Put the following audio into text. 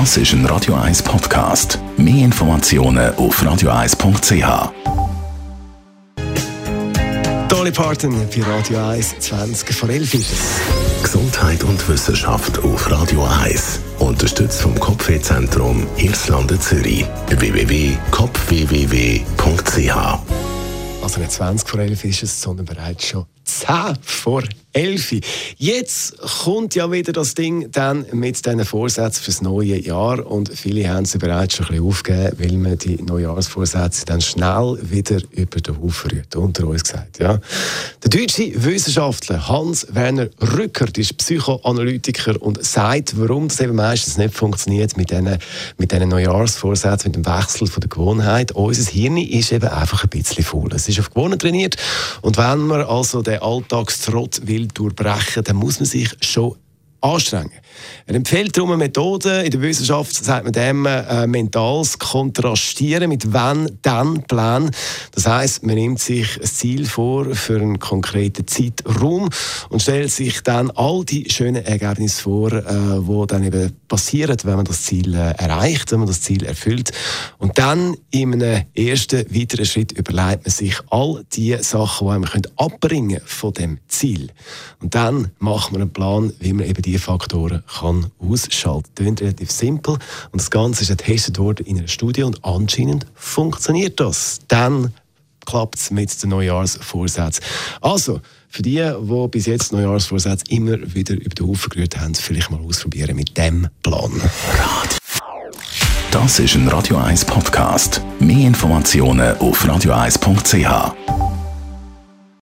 Das ist ein Radio 1 Podcast. Mehr Informationen auf radio1.ch. Dolly Parton bei Radio 1, 20 vor 11 ist es. Gesundheit und Wissenschaft auf Radio 1. Unterstützt vom Kopfwehzentrum Irlande Zürich. www.kopfwww.ch Also nicht 20 vor 11 ist es, sondern bereits schon 10 vor 11. Jetzt kommt ja wieder das Ding dann mit diesen Vorsätzen fürs neue Jahr und viele haben sie bereits schon ein bisschen aufgegeben, weil man die Neujahrsvorsätze dann schnell wieder über den Haufen rührt, unter uns gesagt. Ja. Der deutsche Wissenschaftler Hans-Werner Rückert ist Psychoanalytiker und sagt, warum das eben meistens nicht funktioniert mit diesen, mit diesen Neujahrsvorsätzen, mit dem Wechsel von der Gewohnheit. Unser Hirn ist eben einfach ein bisschen faul. Es ist auf Gewohnheit trainiert und wenn man also den Alltagstrott will durchbrechen, dann muss man sich schon anstrengen. Er empfiehlt darum eine Methode, in der Wissenschaft sagt man dem äh, mentales Kontrastieren mit wenn-dann-Plan. Das heißt, man nimmt sich ein Ziel vor für einen konkreten Zeitraum und stellt sich dann all die schönen Ergebnisse vor, äh, wo dann eben passieren, wenn man das Ziel äh, erreicht, wenn man das Ziel erfüllt. Und dann in einem ersten weiteren Schritt überlegt man sich all die Sachen, die einem abbringen von dem Ziel. Und dann macht man einen Plan, wie man eben die Faktoren kann ausschalten kann. Das relativ simpel und das Ganze ist getestet worden in einer Studie und anscheinend funktioniert das. Dann klappt es mit den Neujahrsvorsätzen. Also, für die, die bis jetzt Neujahrsvorsätze immer wieder über den Haufen gerührt haben, vielleicht mal ausprobieren mit dem Plan. Das ist ein Radio 1 Podcast. Mehr Informationen auf radio1.ch.